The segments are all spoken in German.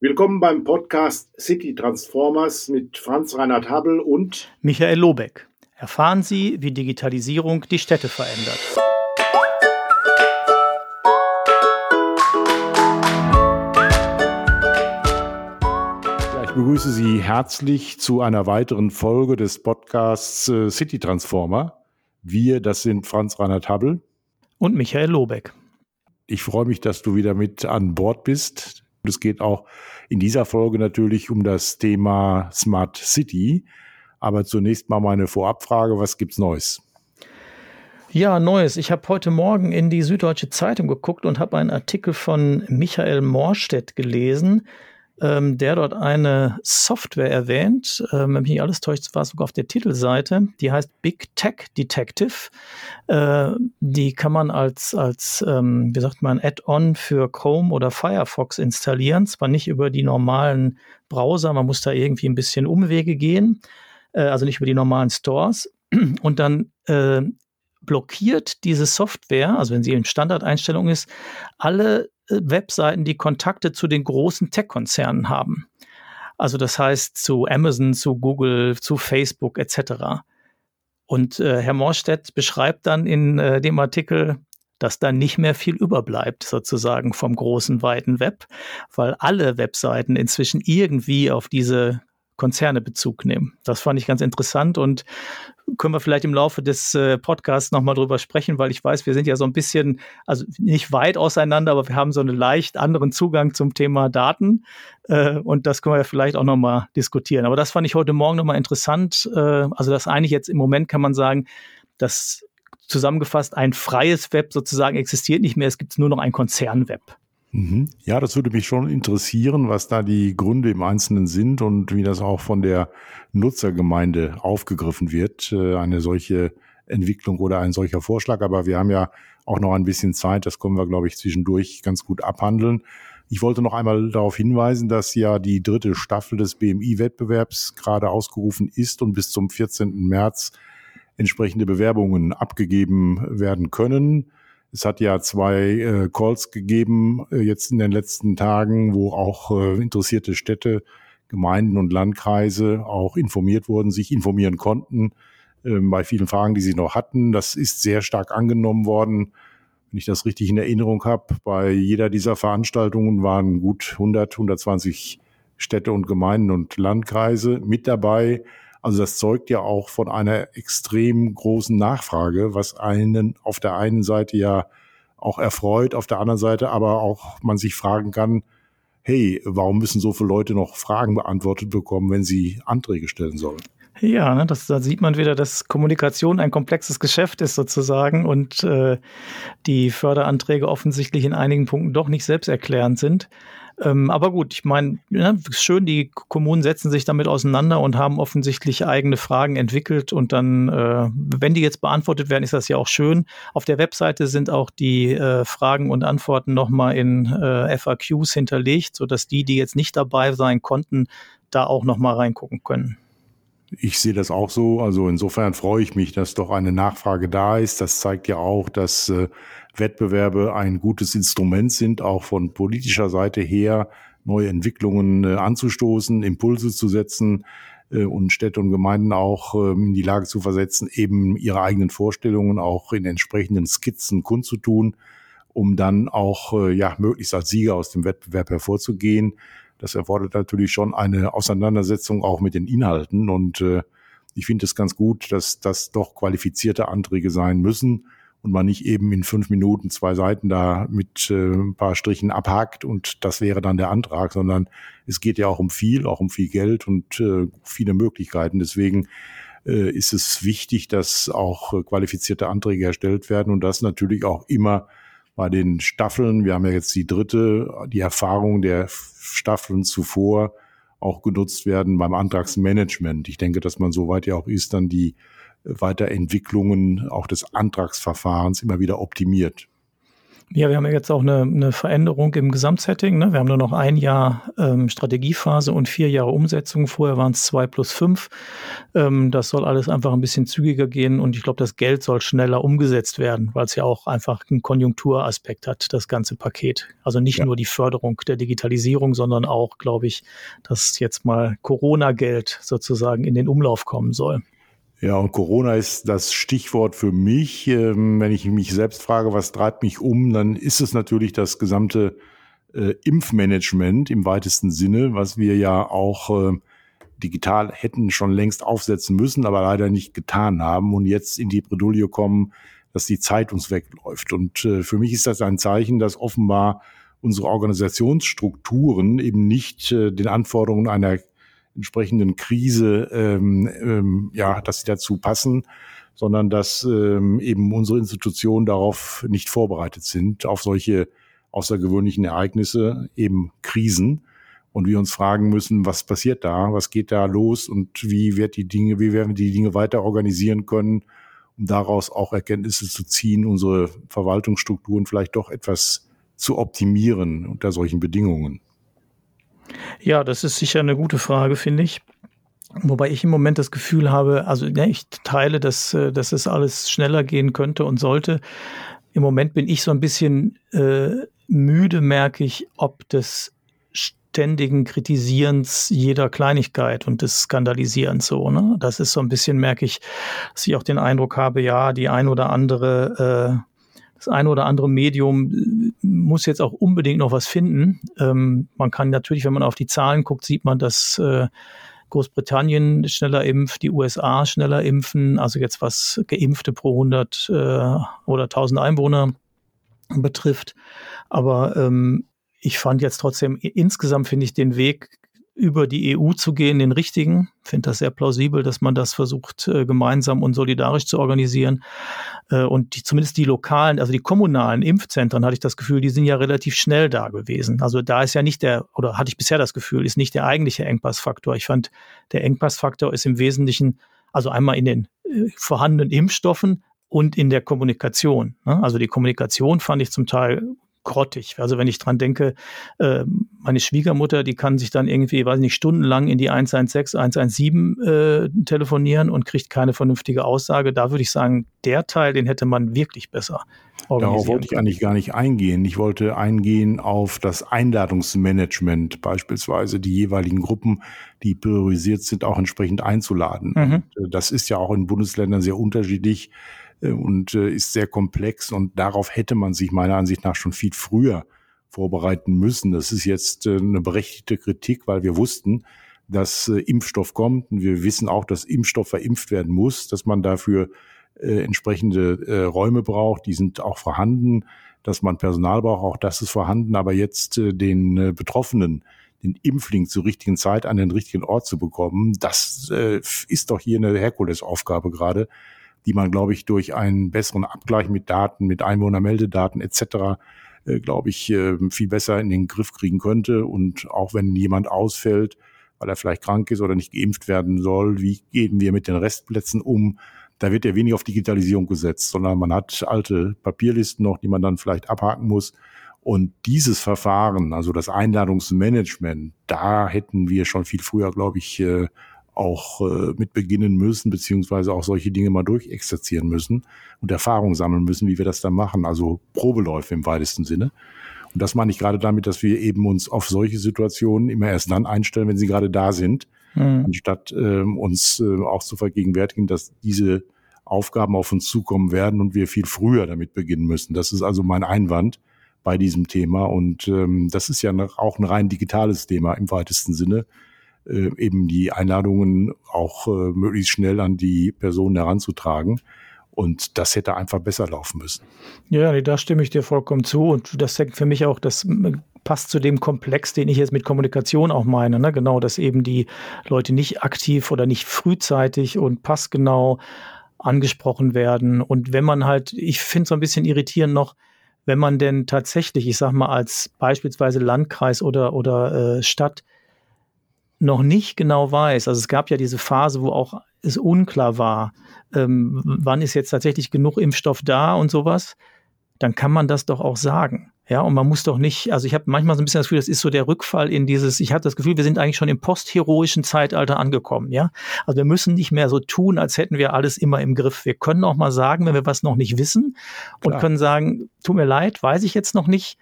Willkommen beim Podcast City Transformers mit Franz Reinhard Habel und Michael Lobeck. Erfahren Sie, wie Digitalisierung die Städte verändert. Ja, ich begrüße Sie herzlich zu einer weiteren Folge des Podcasts äh, City Transformer. Wir, das sind Franz Reinhard Habel und Michael Lobeck. Ich freue mich, dass du wieder mit an Bord bist. Es geht auch in dieser Folge natürlich um das Thema Smart City. Aber zunächst mal meine Vorabfrage, was gibt's Neues? Ja, Neues. Ich habe heute Morgen in die Süddeutsche Zeitung geguckt und habe einen Artikel von Michael Morstedt gelesen, ähm, der dort eine Software erwähnt, ähm, wenn mich nicht alles täuscht, war sogar auf der Titelseite, die heißt Big Tech Detective. Äh, die kann man als, als ähm, wie sagt man, Add-on für Chrome oder Firefox installieren, zwar nicht über die normalen Browser, man muss da irgendwie ein bisschen Umwege gehen, äh, also nicht über die normalen Stores. Und dann äh, blockiert diese Software, also wenn sie in Standardeinstellung ist, alle Webseiten, die Kontakte zu den großen Tech-Konzernen haben. Also das heißt zu Amazon, zu Google, zu Facebook etc. Und äh, Herr Morstedt beschreibt dann in äh, dem Artikel, dass da nicht mehr viel überbleibt, sozusagen vom großen, weiten Web, weil alle Webseiten inzwischen irgendwie auf diese Konzerne Bezug nehmen. Das fand ich ganz interessant und können wir vielleicht im Laufe des äh, Podcasts nochmal drüber sprechen, weil ich weiß, wir sind ja so ein bisschen, also nicht weit auseinander, aber wir haben so einen leicht anderen Zugang zum Thema Daten äh, und das können wir vielleicht auch nochmal diskutieren. Aber das fand ich heute Morgen nochmal interessant. Äh, also das eigentlich jetzt im Moment kann man sagen, dass zusammengefasst ein freies Web sozusagen existiert nicht mehr, es gibt nur noch ein Konzernweb. Mhm. Ja, das würde mich schon interessieren, was da die Gründe im Einzelnen sind und wie das auch von der Nutzergemeinde aufgegriffen wird, äh, eine solche Entwicklung oder ein solcher Vorschlag. Aber wir haben ja auch noch ein bisschen Zeit, das können wir, glaube ich, zwischendurch ganz gut abhandeln. Ich wollte noch einmal darauf hinweisen, dass ja die dritte Staffel des BMI-Wettbewerbs gerade ausgerufen ist und bis zum 14. März entsprechende Bewerbungen abgegeben werden können. Es hat ja zwei äh, Calls gegeben äh, jetzt in den letzten Tagen, wo auch äh, interessierte Städte, Gemeinden und Landkreise auch informiert wurden, sich informieren konnten äh, bei vielen Fragen, die sie noch hatten. Das ist sehr stark angenommen worden. Wenn ich das richtig in Erinnerung habe, bei jeder dieser Veranstaltungen waren gut 100, 120 Städte und Gemeinden und Landkreise mit dabei. Also das zeugt ja auch von einer extrem großen Nachfrage, was einen auf der einen Seite ja auch erfreut, auf der anderen Seite aber auch man sich fragen kann, hey, warum müssen so viele Leute noch Fragen beantwortet bekommen, wenn sie Anträge stellen sollen? Ja, ne, das, da sieht man wieder, dass Kommunikation ein komplexes Geschäft ist sozusagen und äh, die Förderanträge offensichtlich in einigen Punkten doch nicht selbsterklärend sind. Ähm, aber gut, ich meine, ja, schön, die Kommunen setzen sich damit auseinander und haben offensichtlich eigene Fragen entwickelt und dann, äh, wenn die jetzt beantwortet werden, ist das ja auch schön. Auf der Webseite sind auch die äh, Fragen und Antworten nochmal in äh, FAQs hinterlegt, sodass die, die jetzt nicht dabei sein konnten, da auch nochmal reingucken können. Ich sehe das auch so. Also insofern freue ich mich, dass doch eine Nachfrage da ist. Das zeigt ja auch, dass äh, Wettbewerbe ein gutes Instrument sind, auch von politischer Seite her neue Entwicklungen äh, anzustoßen, Impulse zu setzen äh, und Städte und Gemeinden auch äh, in die Lage zu versetzen, eben ihre eigenen Vorstellungen auch in entsprechenden Skizzen kundzutun, um dann auch äh, ja möglichst als Sieger aus dem Wettbewerb hervorzugehen. Das erfordert natürlich schon eine Auseinandersetzung auch mit den Inhalten und äh, ich finde es ganz gut, dass das doch qualifizierte Anträge sein müssen und man nicht eben in fünf Minuten zwei Seiten da mit äh, ein paar Strichen abhakt und das wäre dann der Antrag, sondern es geht ja auch um viel, auch um viel Geld und äh, viele Möglichkeiten. Deswegen äh, ist es wichtig, dass auch äh, qualifizierte Anträge erstellt werden und das natürlich auch immer bei den Staffeln. Wir haben ja jetzt die dritte, die Erfahrung der Staffeln zuvor auch genutzt werden beim Antragsmanagement. Ich denke, dass man soweit ja auch ist, dann die Weiterentwicklungen auch des Antragsverfahrens immer wieder optimiert. Ja, wir haben ja jetzt auch eine, eine Veränderung im Gesamtsetting. Ne? Wir haben nur noch ein Jahr ähm, Strategiephase und vier Jahre Umsetzung. Vorher waren es zwei plus fünf. Ähm, das soll alles einfach ein bisschen zügiger gehen und ich glaube, das Geld soll schneller umgesetzt werden, weil es ja auch einfach einen Konjunkturaspekt hat, das ganze Paket. Also nicht ja. nur die Förderung der Digitalisierung, sondern auch, glaube ich, dass jetzt mal Corona-Geld sozusagen in den Umlauf kommen soll. Ja, und Corona ist das Stichwort für mich. Ähm, wenn ich mich selbst frage, was treibt mich um, dann ist es natürlich das gesamte äh, Impfmanagement im weitesten Sinne, was wir ja auch äh, digital hätten schon längst aufsetzen müssen, aber leider nicht getan haben und jetzt in die Bredouille kommen, dass die Zeit uns wegläuft. Und äh, für mich ist das ein Zeichen, dass offenbar unsere Organisationsstrukturen eben nicht äh, den Anforderungen einer entsprechenden Krise, ähm, ähm, ja, dass sie dazu passen, sondern dass ähm, eben unsere Institutionen darauf nicht vorbereitet sind, auf solche außergewöhnlichen Ereignisse, eben Krisen. Und wir uns fragen müssen, was passiert da, was geht da los und wie wird die Dinge, wie werden wir die Dinge weiter organisieren können, um daraus auch Erkenntnisse zu ziehen, unsere Verwaltungsstrukturen vielleicht doch etwas zu optimieren unter solchen Bedingungen. Ja, das ist sicher eine gute Frage, finde ich. Wobei ich im Moment das Gefühl habe, also ja, ich teile, dass, äh, dass es alles schneller gehen könnte und sollte. Im Moment bin ich so ein bisschen äh, müde, merke ich, ob des ständigen Kritisierens jeder Kleinigkeit und des Skandalisierens so. Ne? Das ist so ein bisschen, merke ich, dass ich auch den Eindruck habe, ja, die ein oder andere äh, das eine oder andere Medium äh, muss jetzt auch unbedingt noch was finden. Ähm, man kann natürlich, wenn man auf die Zahlen guckt, sieht man, dass äh, Großbritannien schneller impft, die USA schneller impfen, also jetzt was Geimpfte pro 100 äh, oder 1000 Einwohner betrifft. Aber ähm, ich fand jetzt trotzdem, insgesamt finde ich den Weg über die EU zu gehen, den richtigen. Finde das sehr plausibel, dass man das versucht, äh, gemeinsam und solidarisch zu organisieren. Äh, und die, zumindest die lokalen, also die kommunalen Impfzentren, hatte ich das Gefühl, die sind ja relativ schnell da gewesen. Also da ist ja nicht der, oder hatte ich bisher das Gefühl, ist nicht der eigentliche Engpassfaktor. Ich fand, der Engpassfaktor ist im Wesentlichen, also einmal in den äh, vorhandenen Impfstoffen, und in der Kommunikation. Ne? Also die Kommunikation fand ich zum Teil grottig. Also wenn ich dran denke, äh, meine Schwiegermutter, die kann sich dann irgendwie, weiß nicht, stundenlang in die 116, 117 äh, telefonieren und kriegt keine vernünftige Aussage. Da würde ich sagen, der Teil, den hätte man wirklich besser Darauf wollte ich eigentlich gar nicht eingehen. Ich wollte eingehen auf das Einladungsmanagement, beispielsweise die jeweiligen Gruppen, die priorisiert sind, auch entsprechend einzuladen. Mhm. Äh, das ist ja auch in Bundesländern sehr unterschiedlich und äh, ist sehr komplex und darauf hätte man sich meiner Ansicht nach schon viel früher vorbereiten müssen. Das ist jetzt äh, eine berechtigte Kritik, weil wir wussten, dass Impfstoff kommt und wir wissen auch, dass Impfstoff verimpft werden muss, dass man dafür äh, entsprechende äh, Räume braucht, die sind auch vorhanden, dass man Personal braucht, auch das ist vorhanden, aber jetzt äh, den äh, Betroffenen den Impfling zur richtigen Zeit an den richtigen Ort zu bekommen, das äh, ist doch hier eine Herkulesaufgabe gerade die man, glaube ich, durch einen besseren Abgleich mit Daten, mit Einwohnermeldedaten etc., äh, glaube ich, äh, viel besser in den Griff kriegen könnte. Und auch wenn jemand ausfällt, weil er vielleicht krank ist oder nicht geimpft werden soll, wie gehen wir mit den Restplätzen um? Da wird ja wenig auf Digitalisierung gesetzt, sondern man hat alte Papierlisten noch, die man dann vielleicht abhaken muss. Und dieses Verfahren, also das Einladungsmanagement, da hätten wir schon viel früher, glaube ich, äh, auch äh, mit beginnen müssen, beziehungsweise auch solche Dinge mal durchexerzieren müssen und Erfahrung sammeln müssen, wie wir das dann machen. Also Probeläufe im weitesten Sinne. Und das meine ich gerade damit, dass wir eben uns auf solche Situationen immer erst dann einstellen, wenn sie gerade da sind, mhm. anstatt ähm, uns äh, auch zu vergegenwärtigen, dass diese Aufgaben auf uns zukommen werden und wir viel früher damit beginnen müssen. Das ist also mein Einwand bei diesem Thema. Und ähm, das ist ja auch ein rein digitales Thema im weitesten Sinne äh, eben die Einladungen auch äh, möglichst schnell an die Personen heranzutragen. Und das hätte einfach besser laufen müssen. Ja, nee, da stimme ich dir vollkommen zu. Und das denkt für mich auch, das passt zu dem Komplex, den ich jetzt mit Kommunikation auch meine. Ne? Genau, dass eben die Leute nicht aktiv oder nicht frühzeitig und passgenau angesprochen werden. Und wenn man halt, ich finde es so ein bisschen irritierend noch, wenn man denn tatsächlich, ich sag mal, als beispielsweise Landkreis oder, oder äh, Stadt noch nicht genau weiß, also es gab ja diese Phase, wo auch es unklar war, ähm, wann ist jetzt tatsächlich genug Impfstoff da und sowas. dann kann man das doch auch sagen. Ja, und man muss doch nicht, also ich habe manchmal so ein bisschen das Gefühl, das ist so der Rückfall in dieses, ich hatte das Gefühl, wir sind eigentlich schon im postheroischen Zeitalter angekommen, ja. Also wir müssen nicht mehr so tun, als hätten wir alles immer im Griff. Wir können auch mal sagen, wenn wir was noch nicht wissen und Klar. können sagen, tut mir leid, weiß ich jetzt noch nicht.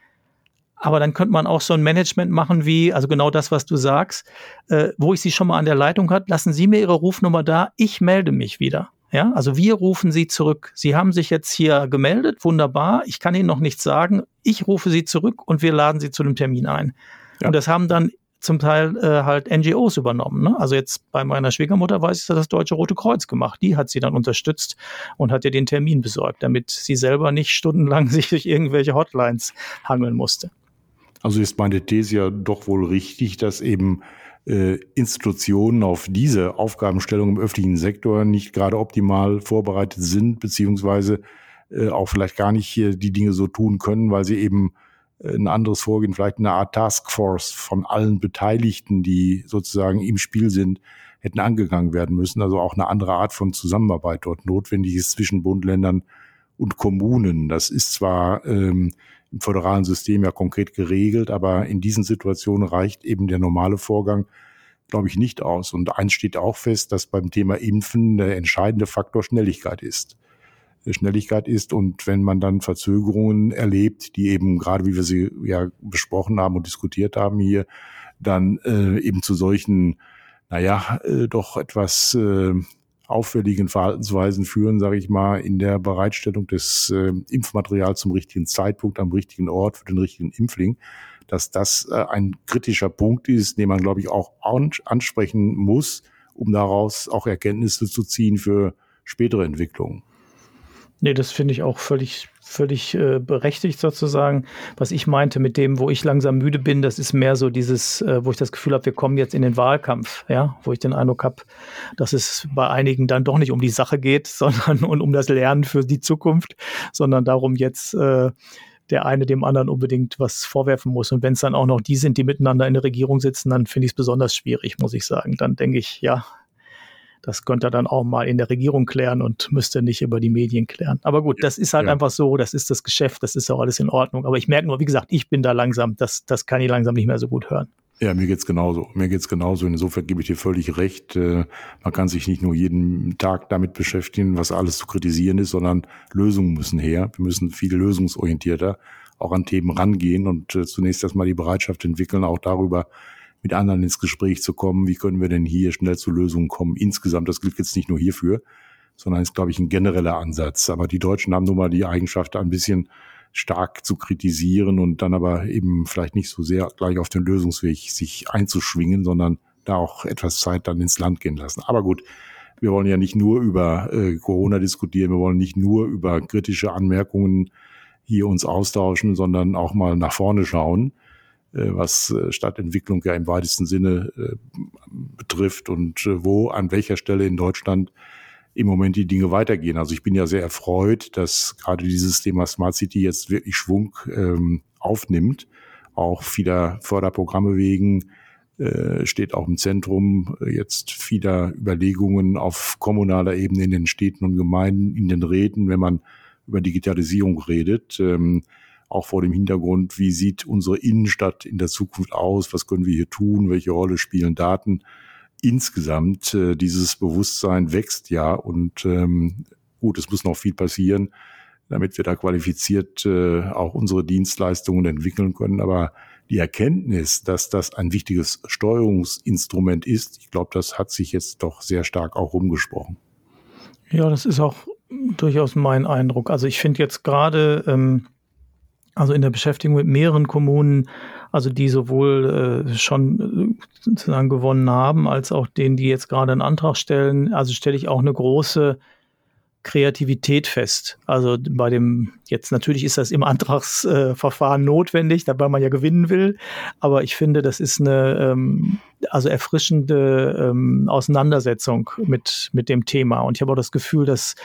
Aber dann könnte man auch so ein Management machen wie, also genau das, was du sagst, äh, wo ich Sie schon mal an der Leitung hat, lassen Sie mir Ihre Rufnummer da, ich melde mich wieder. Ja, also wir rufen Sie zurück. Sie haben sich jetzt hier gemeldet, wunderbar. Ich kann Ihnen noch nichts sagen. Ich rufe Sie zurück und wir laden Sie zu dem Termin ein. Ja. Und das haben dann zum Teil äh, halt NGOs übernommen. Ne? Also jetzt bei meiner Schwiegermutter weiß ich, dass das Deutsche Rote Kreuz gemacht. Die hat sie dann unterstützt und hat ihr den Termin besorgt, damit sie selber nicht stundenlang sich durch irgendwelche Hotlines hangeln musste. Also ist meine These ja doch wohl richtig, dass eben äh, Institutionen auf diese Aufgabenstellung im öffentlichen Sektor nicht gerade optimal vorbereitet sind, beziehungsweise äh, auch vielleicht gar nicht äh, die Dinge so tun können, weil sie eben äh, ein anderes Vorgehen, vielleicht eine Art Taskforce von allen Beteiligten, die sozusagen im Spiel sind, hätten angegangen werden müssen. Also auch eine andere Art von Zusammenarbeit dort notwendig ist zwischen Bund, Ländern und Kommunen. Das ist zwar ähm, im föderalen System ja konkret geregelt, aber in diesen Situationen reicht eben der normale Vorgang, glaube ich, nicht aus. Und eins steht auch fest, dass beim Thema Impfen der entscheidende Faktor Schnelligkeit ist. Schnelligkeit ist und wenn man dann Verzögerungen erlebt, die eben gerade wie wir sie ja besprochen haben und diskutiert haben hier, dann äh, eben zu solchen, naja, äh, doch etwas äh, auffälligen Verhaltensweisen führen, sage ich mal, in der Bereitstellung des äh, Impfmaterials zum richtigen Zeitpunkt am richtigen Ort für den richtigen Impfling, dass das äh, ein kritischer Punkt ist, den man, glaube ich, auch ansprechen muss, um daraus auch Erkenntnisse zu ziehen für spätere Entwicklungen. Nee, das finde ich auch völlig, völlig äh, berechtigt sozusagen. Was ich meinte mit dem, wo ich langsam müde bin, das ist mehr so dieses, äh, wo ich das Gefühl habe, wir kommen jetzt in den Wahlkampf, ja, wo ich den Eindruck habe, dass es bei einigen dann doch nicht um die Sache geht, sondern und um das Lernen für die Zukunft, sondern darum jetzt äh, der eine dem anderen unbedingt was vorwerfen muss. Und wenn es dann auch noch die sind, die miteinander in der Regierung sitzen, dann finde ich es besonders schwierig, muss ich sagen. Dann denke ich, ja, das könnte er dann auch mal in der Regierung klären und müsste nicht über die Medien klären. Aber gut, das ist halt ja. einfach so, das ist das Geschäft, das ist auch alles in Ordnung. Aber ich merke nur, wie gesagt, ich bin da langsam, das, das kann ich langsam nicht mehr so gut hören. Ja, mir geht's genauso. Mir geht's genauso. Insofern gebe ich dir völlig recht. Äh, man kann sich nicht nur jeden Tag damit beschäftigen, was alles zu kritisieren ist, sondern Lösungen müssen her. Wir müssen viel lösungsorientierter auch an Themen rangehen und äh, zunächst erstmal die Bereitschaft entwickeln, auch darüber mit anderen ins Gespräch zu kommen. Wie können wir denn hier schnell zu Lösungen kommen? Insgesamt, das gilt jetzt nicht nur hierfür, sondern ist, glaube ich, ein genereller Ansatz. Aber die Deutschen haben nun mal die Eigenschaft, ein bisschen stark zu kritisieren und dann aber eben vielleicht nicht so sehr gleich auf den Lösungsweg sich einzuschwingen, sondern da auch etwas Zeit dann ins Land gehen lassen. Aber gut, wir wollen ja nicht nur über äh, Corona diskutieren, wir wollen nicht nur über kritische Anmerkungen hier uns austauschen, sondern auch mal nach vorne schauen. Äh, was äh, Stadtentwicklung ja im weitesten Sinne äh, betrifft und wo, an welcher Stelle in Deutschland im Moment die Dinge weitergehen. Also ich bin ja sehr erfreut, dass gerade dieses Thema Smart City jetzt wirklich Schwung ähm, aufnimmt. Auch vieler Förderprogramme wegen äh, steht auch im Zentrum jetzt vieler Überlegungen auf kommunaler Ebene in den Städten und Gemeinden, in den Räten, wenn man über Digitalisierung redet. Ähm, auch vor dem Hintergrund, wie sieht unsere Innenstadt in der Zukunft aus, was können wir hier tun, welche Rolle spielen Daten. Insgesamt äh, dieses Bewusstsein wächst ja und ähm, gut, es muss noch viel passieren, damit wir da qualifiziert äh, auch unsere Dienstleistungen entwickeln können. Aber die Erkenntnis, dass das ein wichtiges Steuerungsinstrument ist, ich glaube, das hat sich jetzt doch sehr stark auch rumgesprochen. Ja, das ist auch durchaus mein Eindruck. Also ich finde jetzt gerade ähm, also in der Beschäftigung mit mehreren Kommunen, also die sowohl äh, schon äh, sozusagen gewonnen haben, als auch denen, die jetzt gerade einen Antrag stellen, also stelle ich auch eine große Kreativität fest. Also bei dem, jetzt natürlich ist das im Antragsverfahren notwendig, dabei man ja gewinnen will, aber ich finde, das ist eine ähm, also erfrischende ähm, Auseinandersetzung mit, mit dem Thema. Und ich habe auch das Gefühl, dass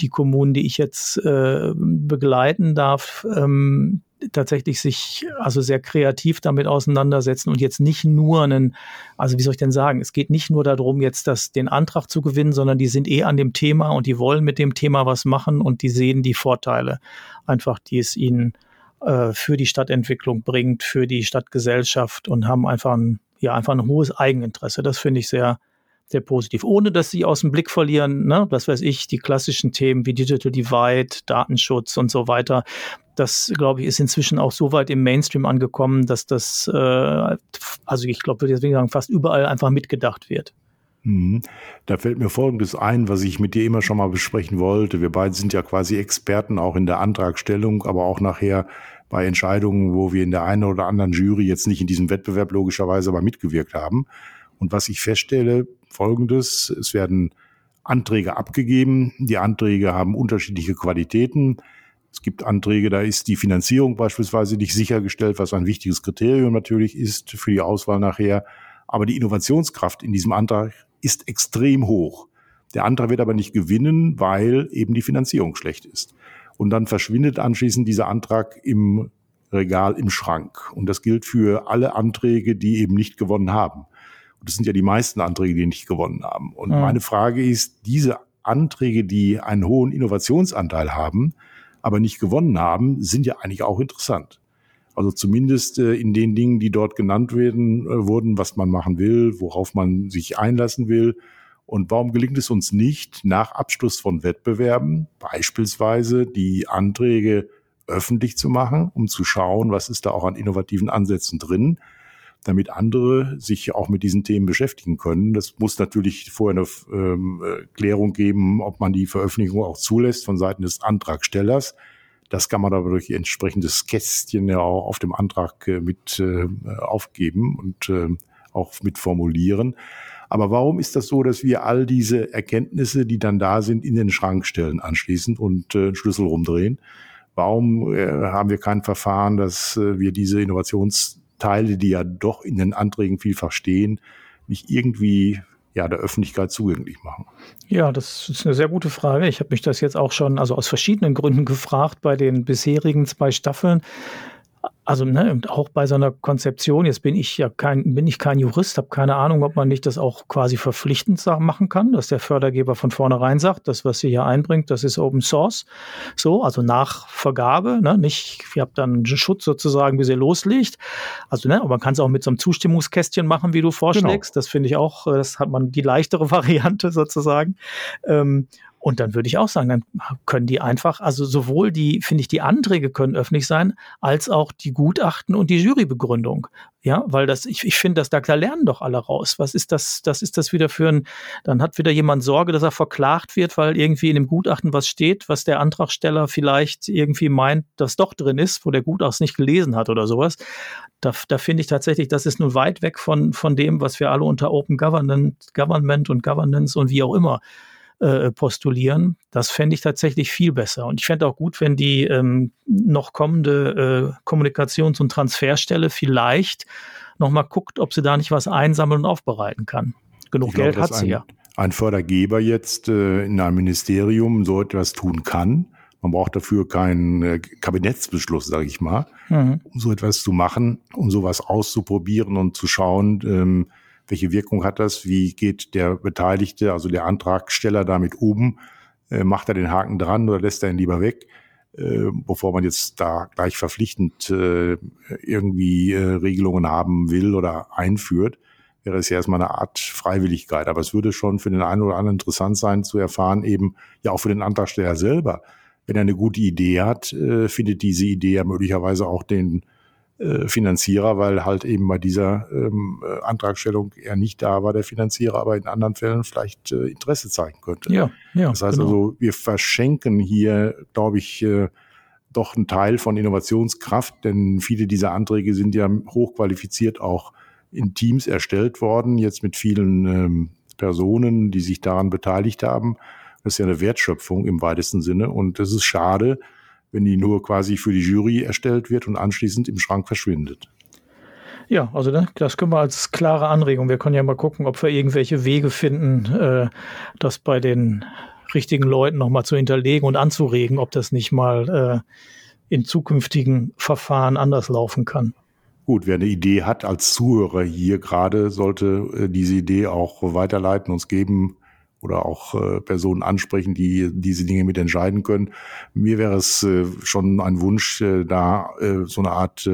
die Kommunen, die ich jetzt äh, begleiten darf, ähm, tatsächlich sich also sehr kreativ damit auseinandersetzen und jetzt nicht nur einen, also wie soll ich denn sagen, es geht nicht nur darum, jetzt das, den Antrag zu gewinnen, sondern die sind eh an dem Thema und die wollen mit dem Thema was machen und die sehen die Vorteile einfach, die es ihnen äh, für die Stadtentwicklung bringt, für die Stadtgesellschaft und haben einfach ein, ja, einfach ein hohes Eigeninteresse. Das finde ich sehr, sehr positiv. Ohne dass sie aus dem Blick verlieren, ne, das weiß ich, die klassischen Themen wie Digital Divide, Datenschutz und so weiter. Das, glaube ich, ist inzwischen auch so weit im Mainstream angekommen, dass das, äh, also ich glaube, deswegen sagen, fast überall einfach mitgedacht wird. Mhm. Da fällt mir Folgendes ein, was ich mit dir immer schon mal besprechen wollte. Wir beide sind ja quasi Experten auch in der Antragstellung, aber auch nachher bei Entscheidungen, wo wir in der einen oder anderen Jury jetzt nicht in diesem Wettbewerb logischerweise aber mitgewirkt haben. Und was ich feststelle, folgendes, es werden Anträge abgegeben. Die Anträge haben unterschiedliche Qualitäten. Es gibt Anträge, da ist die Finanzierung beispielsweise nicht sichergestellt, was ein wichtiges Kriterium natürlich ist für die Auswahl nachher. Aber die Innovationskraft in diesem Antrag ist extrem hoch. Der Antrag wird aber nicht gewinnen, weil eben die Finanzierung schlecht ist. Und dann verschwindet anschließend dieser Antrag im Regal im Schrank. Und das gilt für alle Anträge, die eben nicht gewonnen haben. Und das sind ja die meisten Anträge, die nicht gewonnen haben. Und ja. meine Frage ist, diese Anträge, die einen hohen Innovationsanteil haben, aber nicht gewonnen haben, sind ja eigentlich auch interessant. Also zumindest äh, in den Dingen, die dort genannt werden, äh, wurden, was man machen will, worauf man sich einlassen will. Und warum gelingt es uns nicht, nach Abschluss von Wettbewerben beispielsweise die Anträge öffentlich zu machen, um zu schauen, was ist da auch an innovativen Ansätzen drin, damit andere sich auch mit diesen Themen beschäftigen können. Das muss natürlich vorher eine ähm, äh, Klärung geben, ob man die Veröffentlichung auch zulässt von Seiten des Antragstellers. Das kann man aber durch entsprechendes Kästchen ja auch auf dem Antrag äh, mit äh, aufgeben und äh, auch mit formulieren. Aber warum ist das so, dass wir all diese Erkenntnisse, die dann da sind, in den Schrank stellen anschließend und äh, Schlüssel rumdrehen? Warum äh, haben wir kein Verfahren, dass äh, wir diese Innovationsteile, die ja doch in den Anträgen vielfach stehen, nicht irgendwie ja, der Öffentlichkeit zugänglich machen? Ja, das ist eine sehr gute Frage. Ich habe mich das jetzt auch schon, also aus verschiedenen Gründen gefragt bei den bisherigen zwei Staffeln also ne, auch bei so einer Konzeption, jetzt bin ich ja kein, bin ich kein Jurist, habe keine Ahnung, ob man nicht das auch quasi verpflichtend machen kann, dass der Fördergeber von vornherein sagt, das, was sie hier einbringt, das ist Open Source. So, also nach Vergabe, ne, nicht, ihr habt dann einen Schutz sozusagen, wie sie loslegt. Also, ne, aber man kann es auch mit so einem Zustimmungskästchen machen, wie du vorschlägst. Genau. Das finde ich auch, das hat man die leichtere Variante sozusagen. Ähm, und dann würde ich auch sagen, dann können die einfach, also sowohl die, finde ich, die Anträge können öffentlich sein, als auch die Gutachten und die Jurybegründung. Ja, weil das, ich, ich finde, dass da, da lernen doch alle raus. Was ist das, das ist das wieder für ein, dann hat wieder jemand Sorge, dass er verklagt wird, weil irgendwie in dem Gutachten was steht, was der Antragsteller vielleicht irgendwie meint, dass doch drin ist, wo der Gutachten nicht gelesen hat oder sowas. Da, da finde ich tatsächlich, das ist nun weit weg von, von dem, was wir alle unter Open Government, Government und Governance und wie auch immer äh, postulieren. Das fände ich tatsächlich viel besser. Und ich fände auch gut, wenn die ähm, noch kommende äh, Kommunikations- und Transferstelle vielleicht nochmal guckt, ob sie da nicht was einsammeln und aufbereiten kann. Genug glaube, Geld hat sie ein, ja. Ein Fördergeber jetzt äh, in einem Ministerium so etwas tun kann. Man braucht dafür keinen äh, Kabinettsbeschluss, sage ich mal, mhm. um so etwas zu machen, um sowas auszuprobieren und zu schauen, ähm, welche Wirkung hat das? Wie geht der Beteiligte, also der Antragsteller damit um? Äh, macht er den Haken dran oder lässt er ihn lieber weg? Äh, bevor man jetzt da gleich verpflichtend äh, irgendwie äh, Regelungen haben will oder einführt, wäre es ja erstmal eine Art Freiwilligkeit. Aber es würde schon für den einen oder anderen interessant sein zu erfahren, eben ja auch für den Antragsteller selber. Wenn er eine gute Idee hat, äh, findet diese Idee ja möglicherweise auch den äh, Finanzierer, weil halt eben bei dieser ähm, äh, Antragstellung er nicht da war, der Finanzierer, aber in anderen Fällen vielleicht äh, Interesse zeigen könnte. Ja, ja. Das heißt genau. also, wir verschenken hier, glaube ich, äh, doch einen Teil von Innovationskraft, denn viele dieser Anträge sind ja hochqualifiziert auch in Teams erstellt worden, jetzt mit vielen ähm, Personen, die sich daran beteiligt haben. Das ist ja eine Wertschöpfung im weitesten Sinne und es ist schade, wenn die nur quasi für die Jury erstellt wird und anschließend im Schrank verschwindet. Ja, also das können wir als klare Anregung. Wir können ja mal gucken, ob wir irgendwelche Wege finden, äh, das bei den richtigen Leuten nochmal zu hinterlegen und anzuregen, ob das nicht mal in zukünftigen Verfahren anders laufen kann. Gut, wer eine Idee hat als Zuhörer hier gerade, sollte äh, diese Idee auch weiterleiten, uns geben oder auch äh, Personen ansprechen, die diese Dinge mit entscheiden können. Mir wäre es äh, schon ein Wunsch, da so eine Art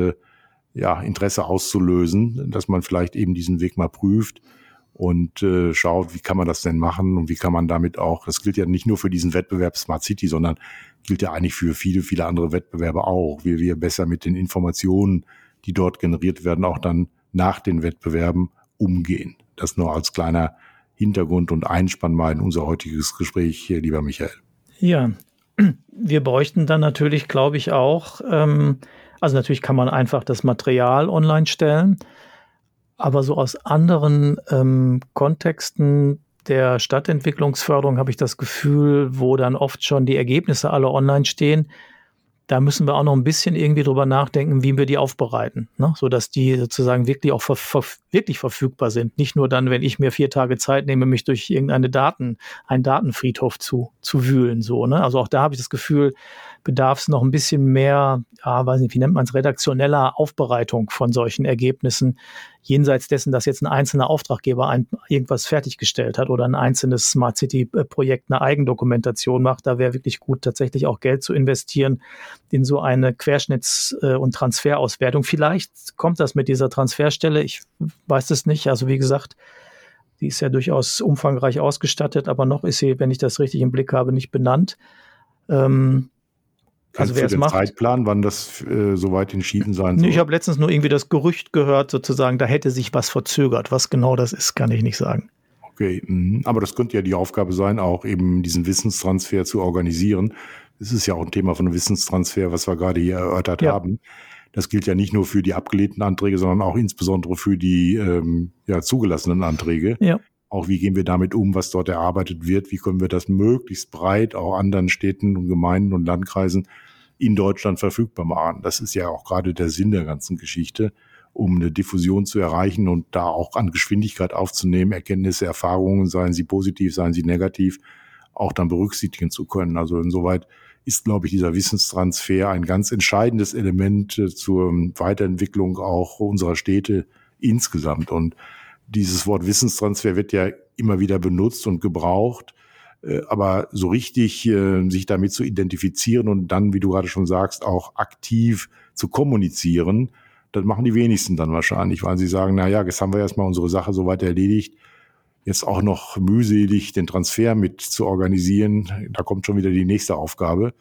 ja, Interesse auszulösen, dass man vielleicht eben diesen Weg mal prüft und äh, schaut, wie kann man das denn machen und wie kann man damit auch, das gilt ja nicht nur für diesen Wettbewerb Smart City, sondern gilt ja eigentlich für viele, viele andere Wettbewerbe auch, wie wir besser mit den Informationen, die dort generiert werden, auch dann nach den Wettbewerben umgehen. Das nur als kleiner Hintergrund und Einspann mal in unser heutiges Gespräch lieber Michael. Ja, wir bräuchten dann natürlich, glaube ich, auch, ähm, also natürlich kann man einfach das Material online stellen, aber so aus anderen ähm, Kontexten der Stadtentwicklungsförderung habe ich das Gefühl, wo dann oft schon die Ergebnisse alle online stehen, da müssen wir auch noch ein bisschen irgendwie drüber nachdenken, wie wir die aufbereiten, ne? sodass die sozusagen wirklich auch ver ver wirklich verfügbar sind. Nicht nur dann, wenn ich mir vier Tage Zeit nehme, mich durch irgendeine Daten, einen Datenfriedhof zu, zu wühlen. So, ne? Also auch da habe ich das Gefühl, bedarf es noch ein bisschen mehr, ja, weiß nicht, wie nennt man es, redaktioneller Aufbereitung von solchen Ergebnissen, jenseits dessen, dass jetzt ein einzelner Auftraggeber ein, irgendwas fertiggestellt hat oder ein einzelnes Smart City-Projekt eine Eigendokumentation macht. Da wäre wirklich gut, tatsächlich auch Geld zu investieren in so eine Querschnitts- äh, und Transferauswertung. Vielleicht kommt das mit dieser Transferstelle, ich weiß es nicht. Also wie gesagt, die ist ja durchaus umfangreich ausgestattet, aber noch ist sie, wenn ich das richtig im Blick habe, nicht benannt. Ähm, also wer es macht. Zeitplan, wann das äh, soweit entschieden sein soll? Ich habe letztens nur irgendwie das Gerücht gehört, sozusagen, da hätte sich was verzögert. Was genau das ist, kann ich nicht sagen. Okay, mh. aber das könnte ja die Aufgabe sein, auch eben diesen Wissenstransfer zu organisieren. Das ist ja auch ein Thema von Wissenstransfer, was wir gerade hier erörtert ja. haben. Das gilt ja nicht nur für die abgelehnten Anträge, sondern auch insbesondere für die ähm, ja, zugelassenen Anträge. Ja. Auch wie gehen wir damit um, was dort erarbeitet wird? Wie können wir das möglichst breit auch anderen Städten und Gemeinden und Landkreisen in Deutschland verfügbar machen? Das ist ja auch gerade der Sinn der ganzen Geschichte, um eine Diffusion zu erreichen und da auch an Geschwindigkeit aufzunehmen, Erkenntnisse, Erfahrungen, seien sie positiv, seien sie negativ, auch dann berücksichtigen zu können. Also insoweit ist, glaube ich, dieser Wissenstransfer ein ganz entscheidendes Element äh, zur Weiterentwicklung auch unserer Städte insgesamt. Und dieses Wort Wissenstransfer wird ja immer wieder benutzt und gebraucht. Äh, aber so richtig äh, sich damit zu identifizieren und dann, wie du gerade schon sagst, auch aktiv zu kommunizieren, das machen die wenigsten dann wahrscheinlich, weil sie sagen, na ja, jetzt haben wir erstmal unsere Sache soweit erledigt. Jetzt auch noch mühselig den Transfer mit zu organisieren, da kommt schon wieder die nächste Aufgabe.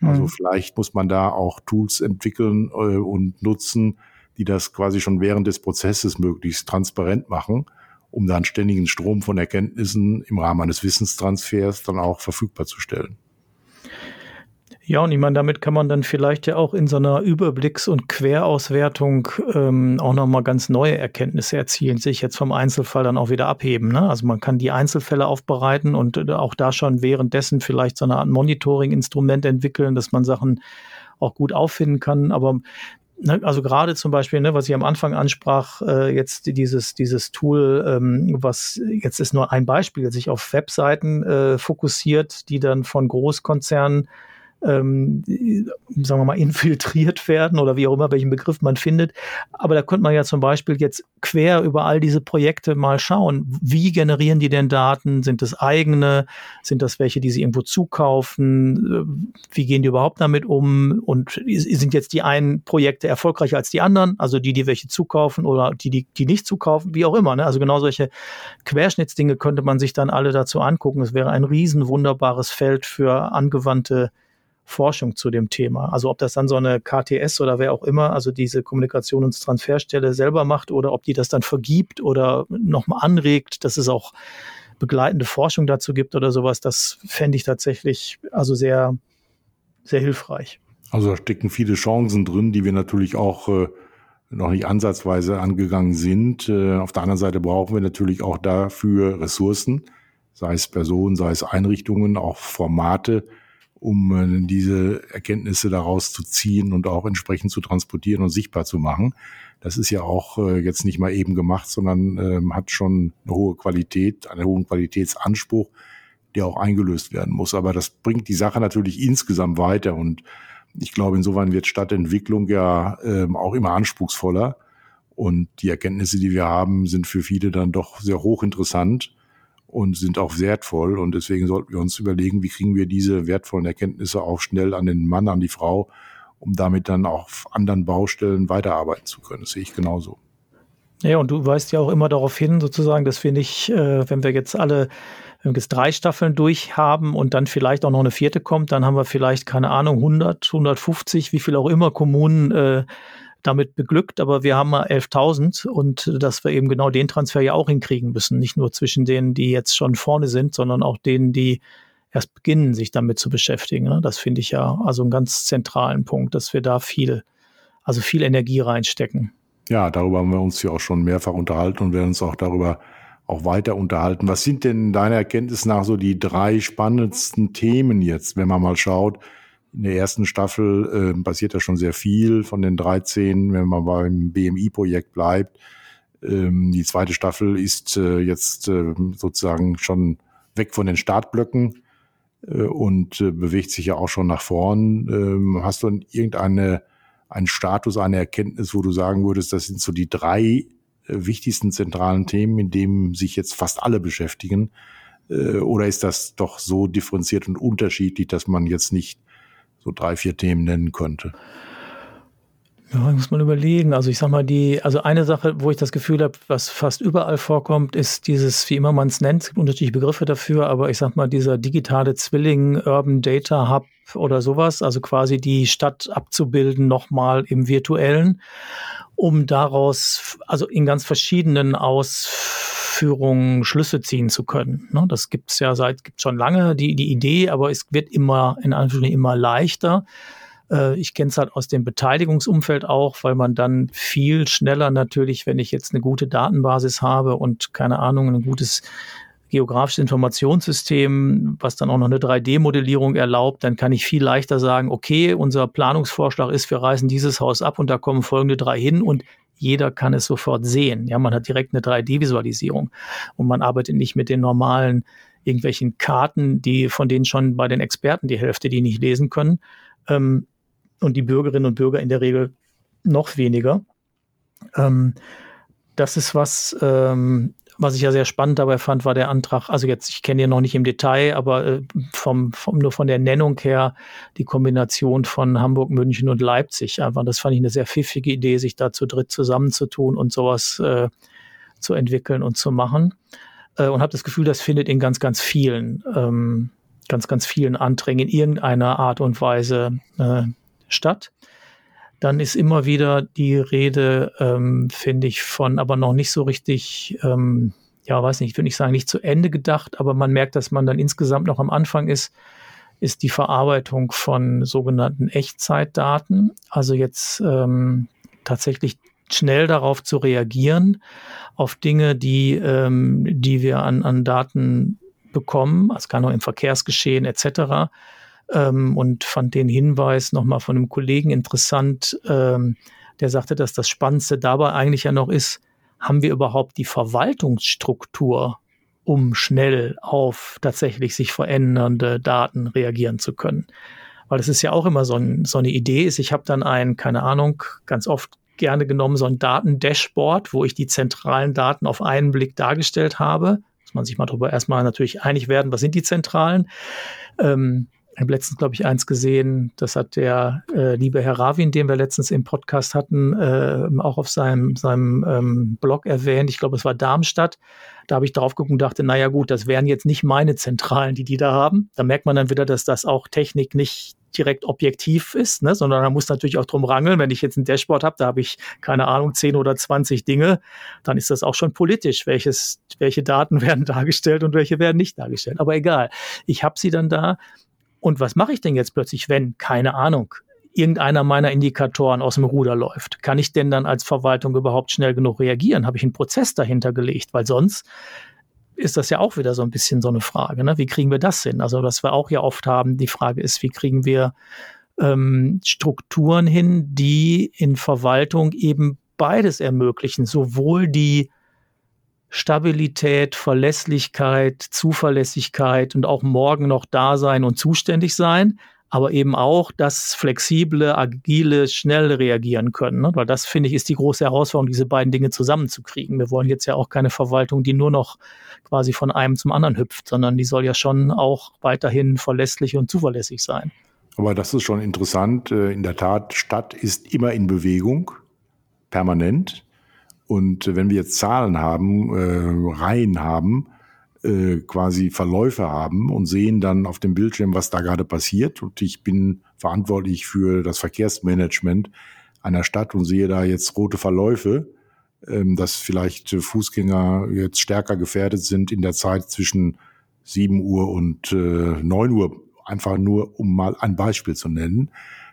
Also mhm. vielleicht muss man da auch Tools entwickeln äh, und nutzen, die das quasi schon während des Prozesses möglichst transparent machen, um dann ständigen Strom von Erkenntnissen im Rahmen eines Wissenstransfers dann auch verfügbar zu stellen. Ja, und ich meine, damit kann man dann vielleicht ja auch in so einer Überblicks- und Querauswertung ähm, auch nochmal ganz neue Erkenntnisse erzielen, sich jetzt vom Einzelfall dann auch wieder abheben. Ne? Also man kann die Einzelfälle aufbereiten und äh, auch da schon währenddessen vielleicht so eine Art Monitoring-Instrument entwickeln, dass man Sachen auch gut auffinden kann. Aber ne, also gerade zum Beispiel, ne, was ich am Anfang ansprach, äh, jetzt dieses, dieses Tool, ähm, was jetzt ist nur ein Beispiel, sich auf Webseiten äh, fokussiert, die dann von Großkonzernen ähm, sagen wir mal, infiltriert werden oder wie auch immer, welchen Begriff man findet. Aber da könnte man ja zum Beispiel jetzt quer über all diese Projekte mal schauen, wie generieren die denn Daten? Sind das eigene? Sind das welche, die sie irgendwo zukaufen? Wie gehen die überhaupt damit um? Und sind jetzt die einen Projekte erfolgreicher als die anderen? Also die, die welche zukaufen oder die, die, die nicht zukaufen? Wie auch immer. Ne? Also genau solche Querschnittsdinge könnte man sich dann alle dazu angucken. Es wäre ein riesen wunderbares Feld für angewandte Forschung zu dem Thema. Also ob das dann so eine KTS oder wer auch immer, also diese Kommunikationstransferstelle selber macht oder ob die das dann vergibt oder nochmal anregt, dass es auch begleitende Forschung dazu gibt oder sowas, das fände ich tatsächlich also sehr, sehr hilfreich. Also da stecken viele Chancen drin, die wir natürlich auch äh, noch nicht ansatzweise angegangen sind. Äh, auf der anderen Seite brauchen wir natürlich auch dafür Ressourcen, sei es Personen, sei es Einrichtungen, auch Formate, um äh, diese Erkenntnisse daraus zu ziehen und auch entsprechend zu transportieren und sichtbar zu machen. Das ist ja auch äh, jetzt nicht mal eben gemacht, sondern ähm, hat schon eine hohe Qualität, einen hohen Qualitätsanspruch, der auch eingelöst werden muss. Aber das bringt die Sache natürlich insgesamt weiter und Ich glaube, insofern wird Stadtentwicklung ja ähm, auch immer anspruchsvoller. Und die Erkenntnisse, die wir haben, sind für viele dann doch sehr hochinteressant und sind auch wertvoll. Und deswegen sollten wir uns überlegen, wie kriegen wir diese wertvollen Erkenntnisse auch schnell an den Mann, an die Frau, um damit dann auch auf anderen Baustellen weiterarbeiten zu können. Das sehe ich genauso. Ja, und du weist ja auch immer darauf hin, sozusagen, dass wir nicht, äh, wenn wir jetzt alle wenn wir jetzt drei Staffeln durch haben und dann vielleicht auch noch eine vierte kommt, dann haben wir vielleicht, keine Ahnung, 100, 150, wie viel auch immer Kommunen äh, damit beglückt, aber wir haben mal 11.000 und dass wir eben genau den Transfer ja auch hinkriegen müssen. Nicht nur zwischen denen, die jetzt schon vorne sind, sondern auch denen, die erst beginnen, sich damit zu beschäftigen. Ne? Das finde ich ja also einen ganz zentralen Punkt, dass wir da viel, also viel Energie reinstecken. Ja, darüber haben wir uns ja auch schon mehrfach unterhalten und werden uns auch darüber auch weiter unterhalten. Was sind denn deiner Erkenntnis nach so die drei spannendsten Themen jetzt, wenn man mal schaut? In der ersten Staffel äh, passiert ja schon sehr viel von den 13, wenn man beim BMI-Projekt bleibt. Ähm, die zweite Staffel ist äh, jetzt äh, sozusagen schon weg von den Startblöcken äh, und äh, bewegt sich ja auch schon nach vorn. Ähm, hast du irgendeine einen Status, eine Erkenntnis, wo du sagen würdest, das sind so die drei äh, wichtigsten zentralen Themen, in denen sich jetzt fast alle beschäftigen? Oder ist das doch so differenziert und unterschiedlich, dass man jetzt nicht so drei, vier Themen nennen könnte? Ja, muss man überlegen. Also ich sag mal, die, also eine Sache, wo ich das Gefühl habe, was fast überall vorkommt, ist dieses, wie immer man es nennt, es gibt unterschiedliche Begriffe dafür, aber ich sag mal, dieser digitale Zwilling, Urban Data Hub oder sowas, also quasi die Stadt abzubilden, nochmal im virtuellen, um daraus, also in ganz verschiedenen Ausführungen Schlüsse ziehen zu können. Ne? Das gibt's ja seit, gibt schon lange die, die Idee, aber es wird immer, in Anführungszeichen immer leichter äh, ich kenne es halt aus dem Beteiligungsumfeld auch, weil man dann viel schneller natürlich, wenn ich jetzt eine gute Datenbasis habe und keine Ahnung, ein gutes geografisches Informationssystem, was dann auch noch eine 3D-Modellierung erlaubt, dann kann ich viel leichter sagen, okay, unser Planungsvorschlag ist, wir reißen dieses Haus ab und da kommen folgende drei hin und jeder kann es sofort sehen. Ja, man hat direkt eine 3D-Visualisierung und man arbeitet nicht mit den normalen irgendwelchen Karten, die von denen schon bei den Experten die Hälfte, die nicht lesen können. Ähm, und die Bürgerinnen und Bürger in der Regel noch weniger. Ähm, das ist was, ähm, was ich ja sehr spannend dabei fand, war der Antrag, also jetzt, ich kenne ihn noch nicht im Detail, aber äh, vom, vom, nur von der Nennung her die Kombination von Hamburg, München und Leipzig. Einfach, das fand ich eine sehr pfiffige Idee, sich da zu dritt zusammenzutun und sowas äh, zu entwickeln und zu machen. Äh, und habe das Gefühl, das findet in ganz, ganz vielen, ähm, ganz, ganz vielen Anträgen in irgendeiner Art und Weise äh, statt. Dann ist immer wieder die Rede, ähm, finde ich, von aber noch nicht so richtig, ähm, ja, weiß nicht, ich würde nicht sagen, nicht zu Ende gedacht, aber man merkt, dass man dann insgesamt noch am Anfang ist, ist die Verarbeitung von sogenannten Echtzeitdaten. Also jetzt ähm, tatsächlich schnell darauf zu reagieren, auf Dinge, die, ähm, die wir an, an Daten bekommen, also kann auch im Verkehrsgeschehen etc ähm, und fand den Hinweis nochmal von einem Kollegen interessant, ähm, der sagte, dass das Spannendste dabei eigentlich ja noch ist, haben wir überhaupt die Verwaltungsstruktur, um schnell auf tatsächlich sich verändernde Daten reagieren zu können? Weil es ist ja auch immer so, ein, so eine Idee ist, ich habe dann ein, keine Ahnung, ganz oft gerne genommen, so ein Datendashboard, wo ich die zentralen Daten auf einen Blick dargestellt habe. Muss man sich mal darüber erstmal natürlich einig werden, was sind die zentralen. Ähm, ich habe letztens, glaube ich, eins gesehen, das hat der äh, liebe Herr Ravin, den wir letztens im Podcast hatten, äh, auch auf seinem, seinem ähm, Blog erwähnt. Ich glaube, es war Darmstadt. Da habe ich drauf geguckt und dachte, naja gut, das wären jetzt nicht meine Zentralen, die die da haben. Da merkt man dann wieder, dass das auch Technik nicht direkt objektiv ist, ne? sondern man muss natürlich auch drum rangeln. Wenn ich jetzt ein Dashboard habe, da habe ich keine Ahnung, 10 oder 20 Dinge, dann ist das auch schon politisch. Welches, welche Daten werden dargestellt und welche werden nicht dargestellt. Aber egal, ich habe sie dann da und was mache ich denn jetzt plötzlich, wenn, keine Ahnung, irgendeiner meiner Indikatoren aus dem Ruder läuft? Kann ich denn dann als Verwaltung überhaupt schnell genug reagieren? Habe ich einen Prozess dahinter gelegt? Weil sonst ist das ja auch wieder so ein bisschen so eine Frage. Ne? Wie kriegen wir das hin? Also, was wir auch ja oft haben, die Frage ist, wie kriegen wir ähm, Strukturen hin, die in Verwaltung eben beides ermöglichen, sowohl die Stabilität, Verlässlichkeit, Zuverlässigkeit und auch morgen noch da sein und zuständig sein, aber eben auch das flexible, agile, schnell reagieren können. Ne? Weil das, finde ich, ist die große Herausforderung, diese beiden Dinge zusammenzukriegen. Wir wollen jetzt ja auch keine Verwaltung, die nur noch quasi von einem zum anderen hüpft, sondern die soll ja schon auch weiterhin verlässlich und zuverlässig sein. Aber das ist schon interessant. Äh, in der Tat, Stadt ist immer in Bewegung, permanent. Und wenn wir jetzt Zahlen haben, äh, Reihen haben, äh, quasi Verläufe haben und sehen dann auf dem Bildschirm, was da gerade passiert. Und ich bin verantwortlich für das Verkehrsmanagement einer Stadt und sehe da jetzt rote Verläufe, ähm, dass vielleicht Fußgänger jetzt stärker gefährdet sind in der Zeit zwischen 7 Uhr und äh, 9 Uhr, einfach nur um mal ein Beispiel zu nennen.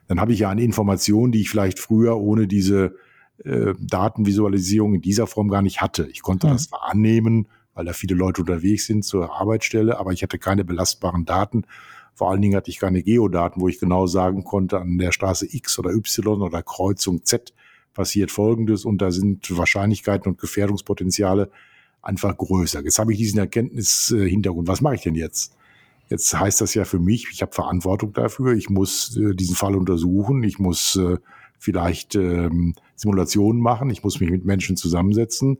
Dann habe ich ja eine Information, die ich vielleicht früher ohne diese äh, Datenvisualisierung in dieser Form gar nicht hatte. Ich konnte mhm. das annehmen, weil da viele Leute unterwegs sind zur Arbeitsstelle, aber ich hatte keine belastbaren Daten. Vor allen Dingen hatte ich keine Geodaten, wo ich genau sagen konnte, an der Straße X oder Y oder Kreuzung Z passiert Folgendes und da sind Wahrscheinlichkeiten und Gefährdungspotenziale einfach größer. Jetzt habe ich diesen Erkenntnishintergrund. Was mache ich denn jetzt? Jetzt heißt das ja für mich, ich habe Verantwortung dafür, ich muss äh, diesen Fall untersuchen, ich muss äh, vielleicht ähm, Simulationen machen, ich muss mich mit Menschen zusammensetzen,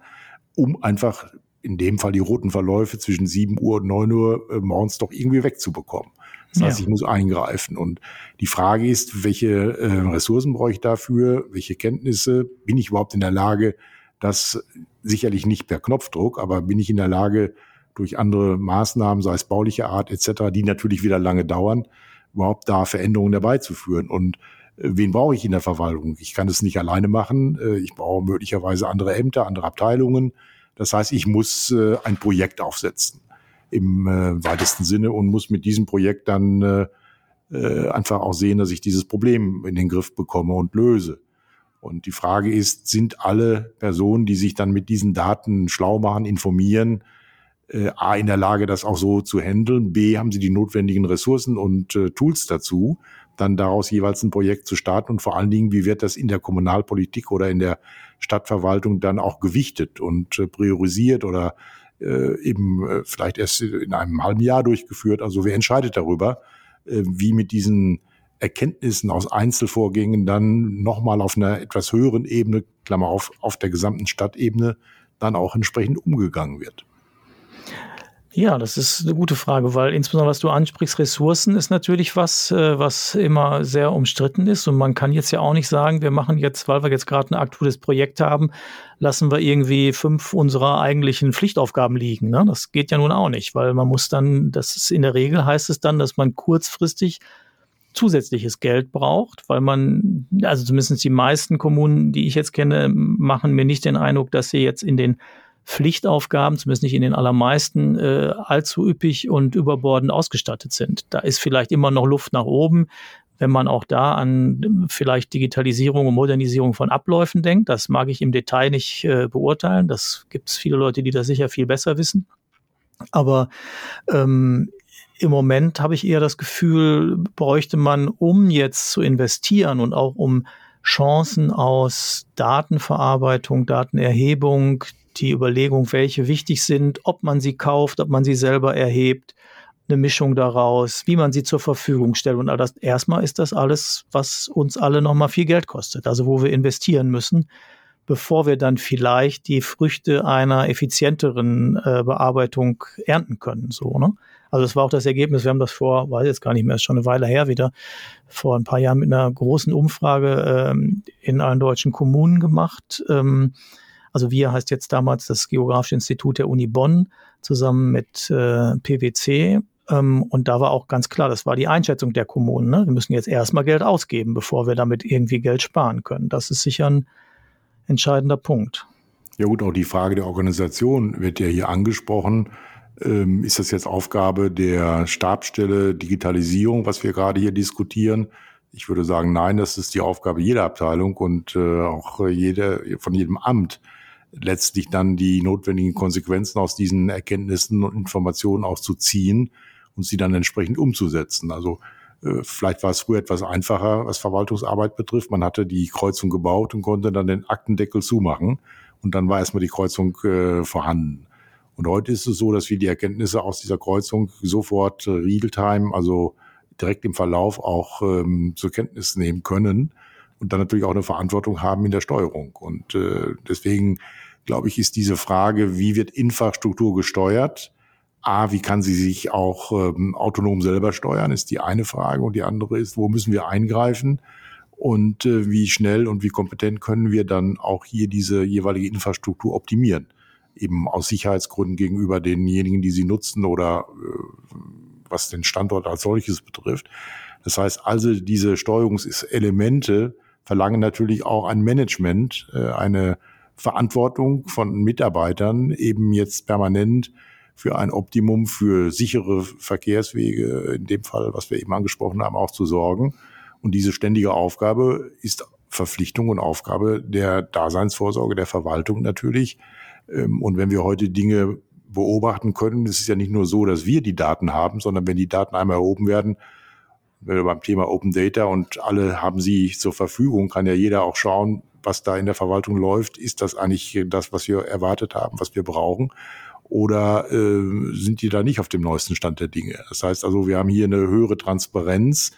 um einfach in dem Fall die roten Verläufe zwischen 7 Uhr und 9 Uhr äh, morgens doch irgendwie wegzubekommen. Das heißt, ja. ich muss eingreifen. Und die Frage ist, welche äh, Ressourcen brauche ich dafür? Welche Kenntnisse? Bin ich überhaupt in der Lage, das sicherlich nicht per Knopfdruck, aber bin ich in der Lage, durch andere Maßnahmen, sei es bauliche Art etc., die natürlich wieder lange dauern, überhaupt da Veränderungen herbeizuführen? Und äh, wen brauche ich in der Verwaltung? Ich kann es nicht alleine machen. Äh, ich brauche möglicherweise andere Ämter, andere Abteilungen. Das heißt, ich muss äh, ein Projekt aufsetzen im äh, weitesten Sinne und muss mit diesem Projekt dann äh, äh, einfach auch sehen, dass ich dieses Problem in den Griff bekomme und löse. Und die Frage ist, sind alle Personen, die sich dann mit diesen Daten schlau machen, informieren, äh, A, in der Lage, das auch so zu handeln, B, haben sie die notwendigen Ressourcen und äh, Tools dazu, dann daraus jeweils ein Projekt zu starten und vor allen Dingen, wie wird das in der Kommunalpolitik oder in der Stadtverwaltung dann auch gewichtet und äh, priorisiert oder äh, eben äh, vielleicht erst in einem halben Jahr durchgeführt. Also wer entscheidet darüber, wie mit diesen Erkenntnissen aus Einzelvorgängen dann nochmal auf einer etwas höheren Ebene, Klammer auf, auf der gesamten Stadtebene, dann auch entsprechend umgegangen wird. Ja, das ist eine gute Frage, weil insbesondere was du ansprichst, Ressourcen ist natürlich was, äh, was immer sehr umstritten ist. Und man kann jetzt ja auch nicht sagen, wir machen jetzt, weil wir jetzt gerade ein aktuelles Projekt haben, lassen wir irgendwie fünf unserer eigentlichen Pflichtaufgaben liegen. Ne? Das geht ja nun auch nicht, weil man muss dann, das ist in der Regel heißt es dann, dass man kurzfristig zusätzliches Geld braucht, weil man, also zumindest die meisten Kommunen, die ich jetzt kenne, machen mir nicht den Eindruck, dass sie jetzt in den Pflichtaufgaben, zumindest nicht in den allermeisten, äh, allzu üppig und überbordend ausgestattet sind. Da ist vielleicht immer noch Luft nach oben, wenn man auch da an vielleicht Digitalisierung und Modernisierung von Abläufen denkt. Das mag ich im Detail nicht äh, beurteilen. Das gibt es viele Leute, die das sicher viel besser wissen. Aber ähm, im Moment habe ich eher das Gefühl, bräuchte man, um jetzt zu investieren und auch um Chancen aus Datenverarbeitung, Datenerhebung, die Überlegung, welche wichtig sind, ob man sie kauft, ob man sie selber erhebt, eine Mischung daraus, wie man sie zur Verfügung stellt. Und all das, erstmal ist das alles, was uns alle nochmal viel Geld kostet, also wo wir investieren müssen, bevor wir dann vielleicht die Früchte einer effizienteren äh, Bearbeitung ernten können. So, ne? Also das war auch das Ergebnis. Wir haben das vor, weiß jetzt gar nicht mehr, ist schon eine Weile her wieder, vor ein paar Jahren mit einer großen Umfrage ähm, in allen deutschen Kommunen gemacht. Ähm, also wir heißt jetzt damals das Geografische Institut der Uni Bonn zusammen mit äh, PwC. Ähm, und da war auch ganz klar, das war die Einschätzung der Kommunen. Ne? Wir müssen jetzt erstmal Geld ausgeben, bevor wir damit irgendwie Geld sparen können. Das ist sicher ein entscheidender Punkt. Ja gut, auch die Frage der Organisation wird ja hier angesprochen. Ähm, ist das jetzt Aufgabe der Stabstelle Digitalisierung, was wir gerade hier diskutieren? Ich würde sagen, nein, das ist die Aufgabe jeder Abteilung und äh, auch jede, von jedem Amt, letztlich dann die notwendigen Konsequenzen aus diesen Erkenntnissen und Informationen auch zu ziehen und sie dann entsprechend umzusetzen. Also vielleicht war es früher etwas einfacher, was Verwaltungsarbeit betrifft. Man hatte die Kreuzung gebaut und konnte dann den Aktendeckel zumachen und dann war erstmal die Kreuzung äh, vorhanden. Und heute ist es so, dass wir die Erkenntnisse aus dieser Kreuzung sofort äh, Realtime, also direkt im Verlauf auch ähm, zur Kenntnis nehmen können und dann natürlich auch eine Verantwortung haben in der Steuerung. Und äh, deswegen glaube ich, ist diese Frage, wie wird Infrastruktur gesteuert? A, wie kann sie sich auch ähm, autonom selber steuern, ist die eine Frage. Und die andere ist, wo müssen wir eingreifen? Und äh, wie schnell und wie kompetent können wir dann auch hier diese jeweilige Infrastruktur optimieren? Eben aus Sicherheitsgründen gegenüber denjenigen, die sie nutzen oder äh, was den Standort als solches betrifft. Das heißt also, diese Steuerungselemente verlangen natürlich auch ein Management, äh, eine Verantwortung von Mitarbeitern eben jetzt permanent für ein Optimum für sichere Verkehrswege, in dem Fall, was wir eben angesprochen haben, auch zu sorgen. Und diese ständige Aufgabe ist Verpflichtung und Aufgabe der Daseinsvorsorge der Verwaltung natürlich. Ähm, und wenn wir heute Dinge beobachten können, es ist ja nicht nur so, dass wir die Daten haben, sondern wenn die Daten einmal erhoben werden, wenn wir beim Thema Open Data und alle haben sie zur Verfügung, kann ja jeder auch schauen, was da in der Verwaltung läuft. Ist das eigentlich das, was wir erwartet haben, was wir brauchen? Oder äh, sind die da nicht auf dem neuesten Stand der Dinge? Das heißt also, wir haben hier eine höhere Transparenz,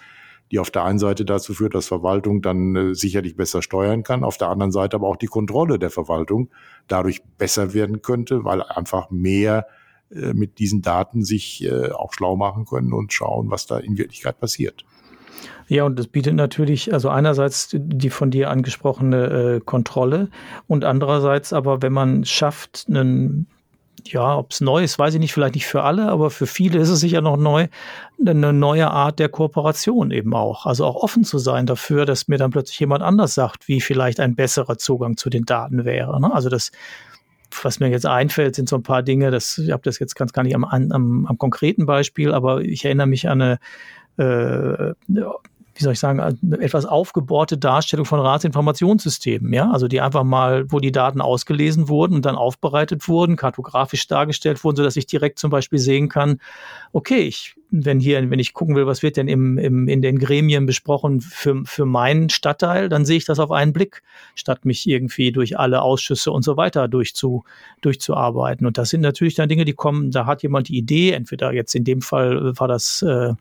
die auf der einen Seite dazu führt, dass Verwaltung dann äh, sicherlich besser steuern kann, auf der anderen Seite aber auch die Kontrolle der Verwaltung dadurch besser werden könnte, weil einfach mehr äh, mit diesen Daten sich äh, auch schlau machen können und schauen, was da in Wirklichkeit passiert. Ja, und das bietet natürlich, also einerseits die von dir angesprochene äh, Kontrolle und andererseits aber, wenn man schafft, einen ja, ob es neu ist, weiß ich nicht, vielleicht nicht für alle, aber für viele ist es sicher noch neu, eine neue Art der Kooperation eben auch. Also auch offen zu sein dafür, dass mir dann plötzlich jemand anders sagt, wie vielleicht ein besserer Zugang zu den Daten wäre. Ne? Also das, was mir jetzt einfällt, sind so ein paar Dinge, das, ich habe das jetzt ganz gar nicht am, am, am konkreten Beispiel, aber ich erinnere mich an eine äh, wie soll ich sagen, etwas aufgebohrte Darstellung von Ratsinformationssystemen, ja, also die einfach mal, wo die Daten ausgelesen wurden und dann aufbereitet wurden, kartografisch dargestellt wurden, so dass ich direkt zum Beispiel sehen kann, okay, ich wenn hier, wenn ich gucken will, was wird denn im, im, in den Gremien besprochen für, für meinen Stadtteil, dann sehe ich das auf einen Blick, statt mich irgendwie durch alle Ausschüsse und so weiter durchzu, durchzuarbeiten. Und das sind natürlich dann Dinge, die kommen, da hat jemand die Idee, entweder jetzt in dem Fall war das äh,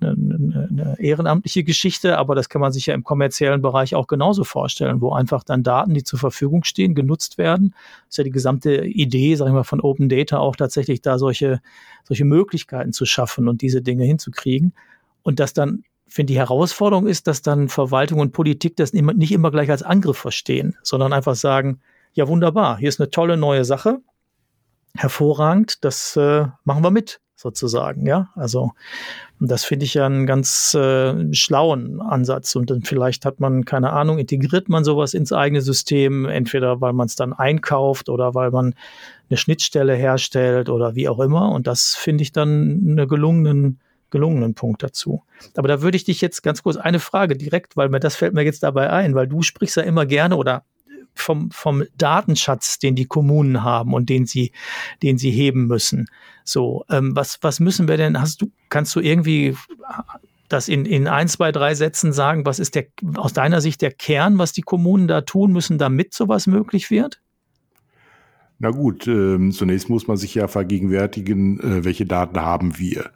eine, eine ehrenamtliche Geschichte, aber das kann man sich ja im kommerziellen Bereich auch genauso vorstellen, wo einfach dann Daten, die zur Verfügung stehen, genutzt werden. Das ist ja die gesamte Idee, sage ich mal, von Open Data auch tatsächlich da solche, solche Möglichkeiten zu schaffen und diese Dinge hinzukriegen. Und das dann, finde die Herausforderung ist, dass dann Verwaltung und Politik das nicht immer gleich als Angriff verstehen, sondern einfach sagen, ja wunderbar, hier ist eine tolle neue Sache, hervorragend, das äh, machen wir mit sozusagen, ja. Also das finde ich ja einen ganz äh, schlauen Ansatz. Und dann vielleicht hat man, keine Ahnung, integriert man sowas ins eigene System, entweder weil man es dann einkauft oder weil man eine Schnittstelle herstellt oder wie auch immer. Und das finde ich dann einen gelungenen, gelungenen Punkt dazu. Aber da würde ich dich jetzt ganz kurz eine Frage direkt, weil mir das fällt mir jetzt dabei ein, weil du sprichst ja immer gerne oder vom, vom Datenschatz, den die Kommunen haben und den sie, den sie heben müssen. So, ähm, was, was müssen wir denn, hast du, kannst du irgendwie das in, in ein, zwei, drei Sätzen sagen, was ist der, aus deiner Sicht der Kern, was die Kommunen da tun müssen, damit sowas möglich wird? Na gut, äh, zunächst muss man sich ja vergegenwärtigen, äh, welche Daten haben wir.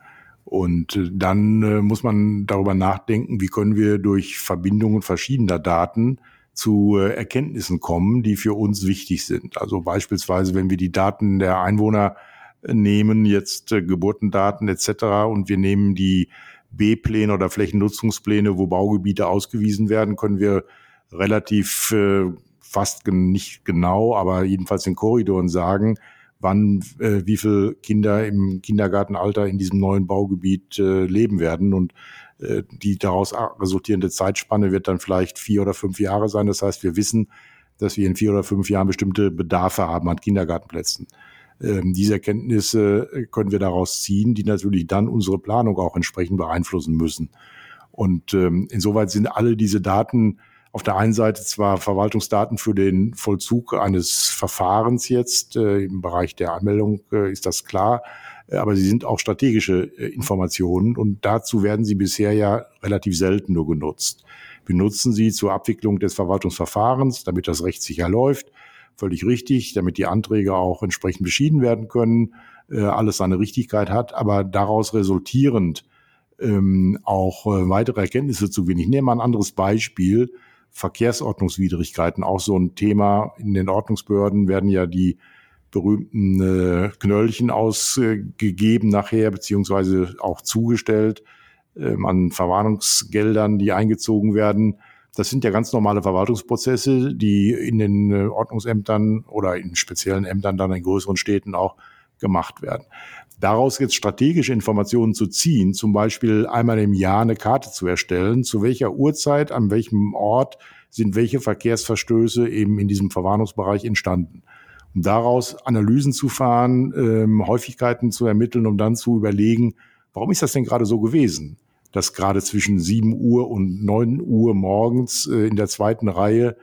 Und äh, dann äh, muss man darüber nachdenken, wie können wir durch Verbindungen verschiedener Daten zu äh, Erkenntnissen kommen, die für uns wichtig sind. Also beispielsweise, wenn wir die Daten der Einwohner äh, nehmen, jetzt äh, Geburtendaten etc. und wir nehmen die B-Pläne oder Flächennutzungspläne, wo Baugebiete ausgewiesen werden, können wir relativ äh, fast nicht genau, aber jedenfalls in Korridoren sagen, wann äh, wie viele Kinder im Kindergartenalter in diesem neuen Baugebiet äh, leben werden. Und die daraus resultierende Zeitspanne wird dann vielleicht vier oder fünf Jahre sein. Das heißt, wir wissen, dass wir in vier oder fünf Jahren bestimmte Bedarfe haben an Kindergartenplätzen. Ähm, diese Erkenntnisse können wir daraus ziehen, die natürlich dann unsere Planung auch entsprechend beeinflussen müssen. Und ähm, insoweit sind alle diese Daten auf der einen Seite zwar Verwaltungsdaten für den Vollzug eines Verfahrens jetzt, äh, im Bereich der Anmeldung äh, ist das klar, äh, aber sie sind auch strategische äh, Informationen und dazu werden sie bisher ja relativ selten nur genutzt. Wir nutzen sie zur Abwicklung des Verwaltungsverfahrens, damit das Recht sicher läuft. Völlig richtig, damit die Anträge auch entsprechend beschieden werden können, äh, alles seine Richtigkeit hat, aber daraus resultierend ähm, auch äh, weitere Erkenntnisse zu gewinnen. Ich nehme mal ein anderes Beispiel. Verkehrsordnungswidrigkeiten, auch so ein Thema. In den Ordnungsbehörden werden ja die berühmten äh, Knöllchen ausgegeben nachher, beziehungsweise auch zugestellt ähm, an Verwarnungsgeldern, die eingezogen werden. Das sind ja ganz normale Verwaltungsprozesse, die in den äh, Ordnungsämtern oder in speziellen Ämtern dann in größeren Städten auch gemacht werden. Daraus jetzt strategische Informationen zu ziehen, zum Beispiel einmal im Jahr eine Karte zu erstellen, zu welcher Uhrzeit, an welchem Ort sind welche Verkehrsverstöße eben in diesem Verwarnungsbereich entstanden. Um daraus Analysen zu fahren, ähm, Häufigkeiten zu ermitteln, um dann zu überlegen, warum ist das denn gerade so gewesen? dass gerade zwischen 7 Uhr und 9 Uhr morgens äh, in der zweiten Reihe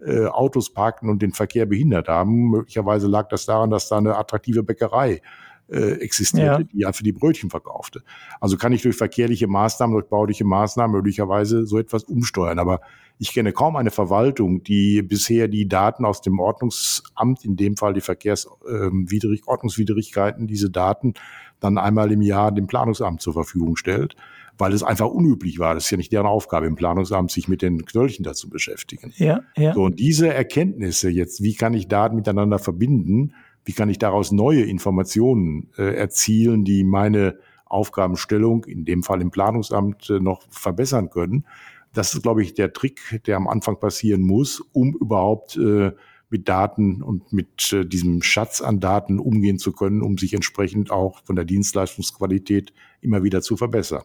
äh, Autos parkten und den Verkehr behindert haben. Möglicherweise lag das daran, dass da eine attraktive Bäckerei äh, existierte, ja. die ja für die Brötchen verkaufte. Also kann ich durch verkehrliche Maßnahmen, durch bauliche Maßnahmen möglicherweise so etwas umsteuern. Aber ich kenne kaum eine Verwaltung, die bisher die Daten aus dem Ordnungsamt, in dem Fall die Verkehrswidrig, ähm, Ordnungswidrigkeiten, diese Daten dann einmal im Jahr dem Planungsamt zur Verfügung stellt weil es einfach unüblich war. Das ist ja nicht deren Aufgabe im Planungsamt, sich mit den Knöllchen dazu beschäftigen. Ja, ja. So, und diese Erkenntnisse jetzt, wie kann ich Daten miteinander verbinden? Wie kann ich daraus neue Informationen äh, erzielen, die meine Aufgabenstellung, in dem Fall im Planungsamt, äh, noch verbessern können? Das ist, glaube ich, der Trick, der am Anfang passieren muss, um überhaupt äh, mit Daten und mit äh, diesem Schatz an Daten umgehen zu können, um sich entsprechend auch von der Dienstleistungsqualität immer wieder zu verbessern.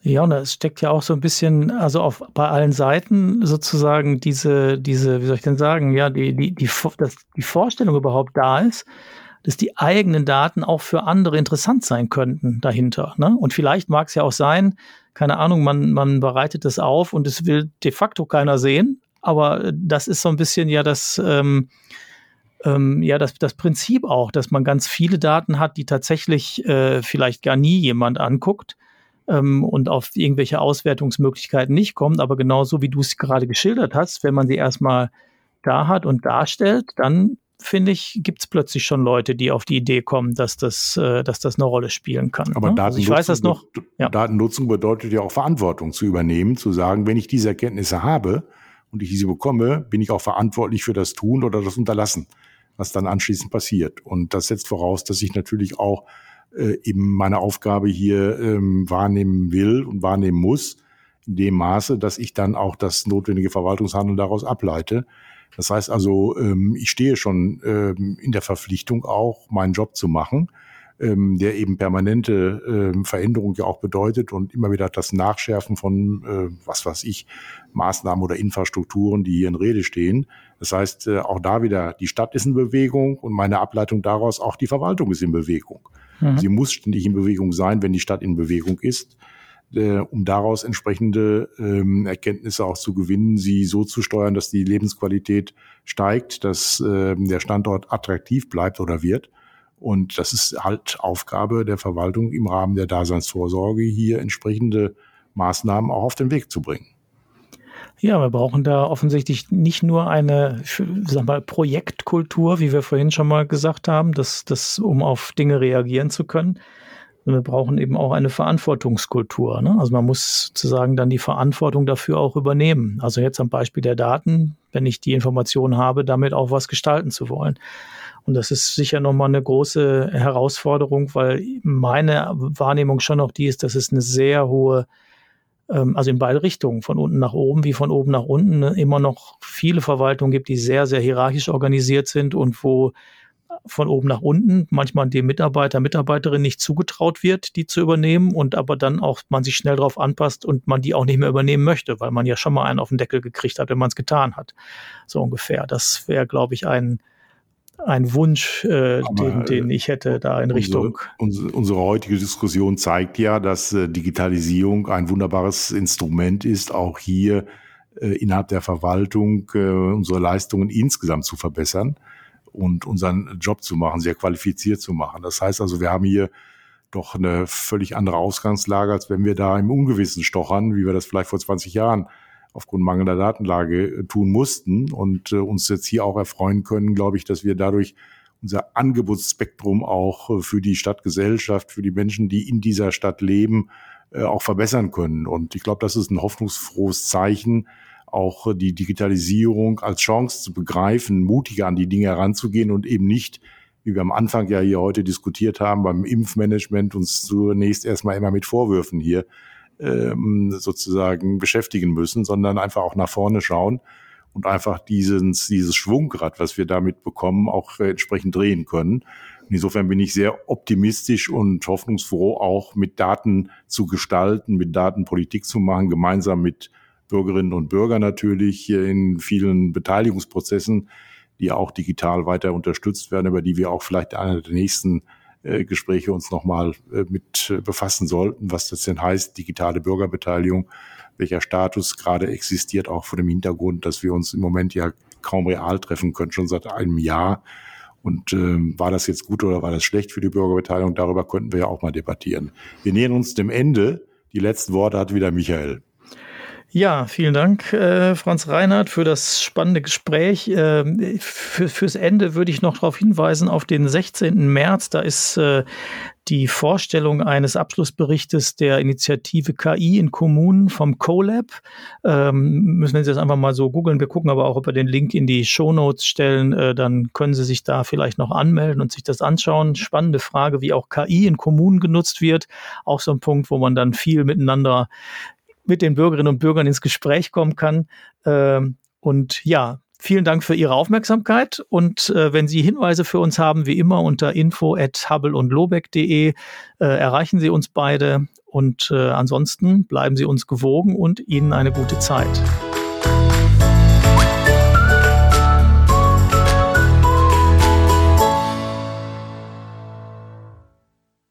Ja, und es steckt ja auch so ein bisschen, also auf bei allen Seiten sozusagen diese, diese, wie soll ich denn sagen, ja, die, die, die, dass die Vorstellung überhaupt da ist, dass die eigenen Daten auch für andere interessant sein könnten dahinter. Ne? Und vielleicht mag es ja auch sein, keine Ahnung, man, man bereitet das auf und es will de facto keiner sehen, aber das ist so ein bisschen ja das, ähm, ähm, ja, das, das Prinzip auch, dass man ganz viele Daten hat, die tatsächlich äh, vielleicht gar nie jemand anguckt ähm, und auf irgendwelche Auswertungsmöglichkeiten nicht kommt. Aber genauso wie du es gerade geschildert hast, wenn man sie erstmal da hat und darstellt, dann finde ich, gibt es plötzlich schon Leute, die auf die Idee kommen, dass das, äh, dass das eine Rolle spielen kann. Aber ne? also ich weiß das noch. Ja. Datennutzung bedeutet ja auch Verantwortung zu übernehmen, zu sagen, wenn ich diese Erkenntnisse habe und ich diese bekomme, bin ich auch verantwortlich für das Tun oder das Unterlassen, was dann anschließend passiert. Und das setzt voraus, dass ich natürlich auch äh, eben meine Aufgabe hier ähm, wahrnehmen will und wahrnehmen muss, in dem Maße, dass ich dann auch das notwendige Verwaltungshandeln daraus ableite. Das heißt also, ähm, ich stehe schon ähm, in der Verpflichtung auch, meinen Job zu machen, ähm, der eben permanente Veränderung ja auch bedeutet und immer wieder das Nachschärfen von, äh, was weiß ich, Maßnahmen oder Infrastrukturen, die hier in Rede stehen. Das heißt, äh, auch da wieder, die Stadt ist in Bewegung und meine Ableitung daraus, auch die Verwaltung ist in Bewegung. Mhm. Sie muss ständig in Bewegung sein, wenn die Stadt in Bewegung ist, äh, um daraus entsprechende ähm, Erkenntnisse auch zu gewinnen, sie so zu steuern, dass die Lebensqualität steigt, dass äh, der Standort attraktiv bleibt oder wird. Und das ist halt Aufgabe der Verwaltung im Rahmen der Daseinsvorsorge, hier entsprechende Maßnahmen auch auf den Weg zu bringen. Ja, wir brauchen da offensichtlich nicht nur eine sag mal, Projektkultur, wie wir vorhin schon mal gesagt haben, dass, dass, um auf Dinge reagieren zu können. Wir brauchen eben auch eine Verantwortungskultur. Ne? Also man muss sozusagen dann die Verantwortung dafür auch übernehmen. Also jetzt am Beispiel der Daten, wenn ich die Information habe, damit auch was gestalten zu wollen. Und das ist sicher nochmal eine große Herausforderung, weil meine Wahrnehmung schon noch die ist, dass es eine sehr hohe ähm, also in beide Richtungen, von unten nach oben wie von oben nach unten, ne, immer noch viele Verwaltungen gibt, die sehr, sehr hierarchisch organisiert sind und wo von oben nach unten manchmal dem Mitarbeiter, Mitarbeiterin nicht zugetraut wird, die zu übernehmen und aber dann auch man sich schnell darauf anpasst und man die auch nicht mehr übernehmen möchte, weil man ja schon mal einen auf den Deckel gekriegt hat, wenn man es getan hat. So ungefähr. Das wäre, glaube ich, ein, ein Wunsch, äh, den, den, ich hätte da in Richtung. Unsere, unsere, heutige Diskussion zeigt ja, dass äh, Digitalisierung ein wunderbares Instrument ist, auch hier äh, innerhalb der Verwaltung äh, unsere Leistungen insgesamt zu verbessern und unseren Job zu machen, sehr qualifiziert zu machen. Das heißt also, wir haben hier doch eine völlig andere Ausgangslage, als wenn wir da im Ungewissen stochern, wie wir das vielleicht vor 20 Jahren aufgrund mangelnder Datenlage äh, tun mussten und äh, uns jetzt hier auch erfreuen können, glaube ich, dass wir dadurch unser Angebotsspektrum auch für die Stadtgesellschaft, für die Menschen, die in dieser Stadt leben, äh, auch verbessern können. Und ich glaube, das ist ein hoffnungsfrohes Zeichen, auch die Digitalisierung als Chance zu begreifen, mutiger an die Dinge heranzugehen und eben nicht, wie wir am Anfang ja hier heute diskutiert haben, beim Impfmanagement uns zunächst erstmal immer mit Vorwürfen hier ähm, sozusagen beschäftigen müssen, sondern einfach auch nach vorne schauen und einfach dieses, dieses Schwungrad, was wir damit bekommen, auch entsprechend drehen können. Insofern bin ich sehr optimistisch und hoffnungsfroh, auch mit Daten zu gestalten, mit Daten Politik zu machen, gemeinsam mit Bürgerinnen und Bürgern natürlich in vielen Beteiligungsprozessen, die auch digital weiter unterstützt werden, über die wir auch vielleicht einer der nächsten äh, Gespräche uns nochmal äh, mit befassen sollten, was das denn heißt, digitale Bürgerbeteiligung, welcher Status gerade existiert, auch vor dem Hintergrund, dass wir uns im Moment ja kaum real treffen können, schon seit einem Jahr und ähm, war das jetzt gut oder war das schlecht für die Bürgerbeteiligung? Darüber könnten wir ja auch mal debattieren. Wir nähern uns dem Ende. Die letzten Worte hat wieder Michael. Ja, vielen Dank, äh, Franz Reinhardt, für das spannende Gespräch. Äh, für, fürs Ende würde ich noch darauf hinweisen, auf den 16. März, da ist äh, die Vorstellung eines Abschlussberichtes der Initiative KI in Kommunen vom CoLab. Ähm, müssen wir jetzt einfach mal so googeln. Wir gucken aber auch, ob wir den Link in die Show Notes stellen. Äh, dann können Sie sich da vielleicht noch anmelden und sich das anschauen. Spannende Frage, wie auch KI in Kommunen genutzt wird. Auch so ein Punkt, wo man dann viel miteinander mit den Bürgerinnen und Bürgern ins Gespräch kommen kann. Ähm, und ja, vielen Dank für Ihre Aufmerksamkeit. Und äh, wenn Sie Hinweise für uns haben, wie immer unter info at und lobeck.de äh, erreichen Sie uns beide. Und äh, ansonsten bleiben Sie uns gewogen und Ihnen eine gute Zeit.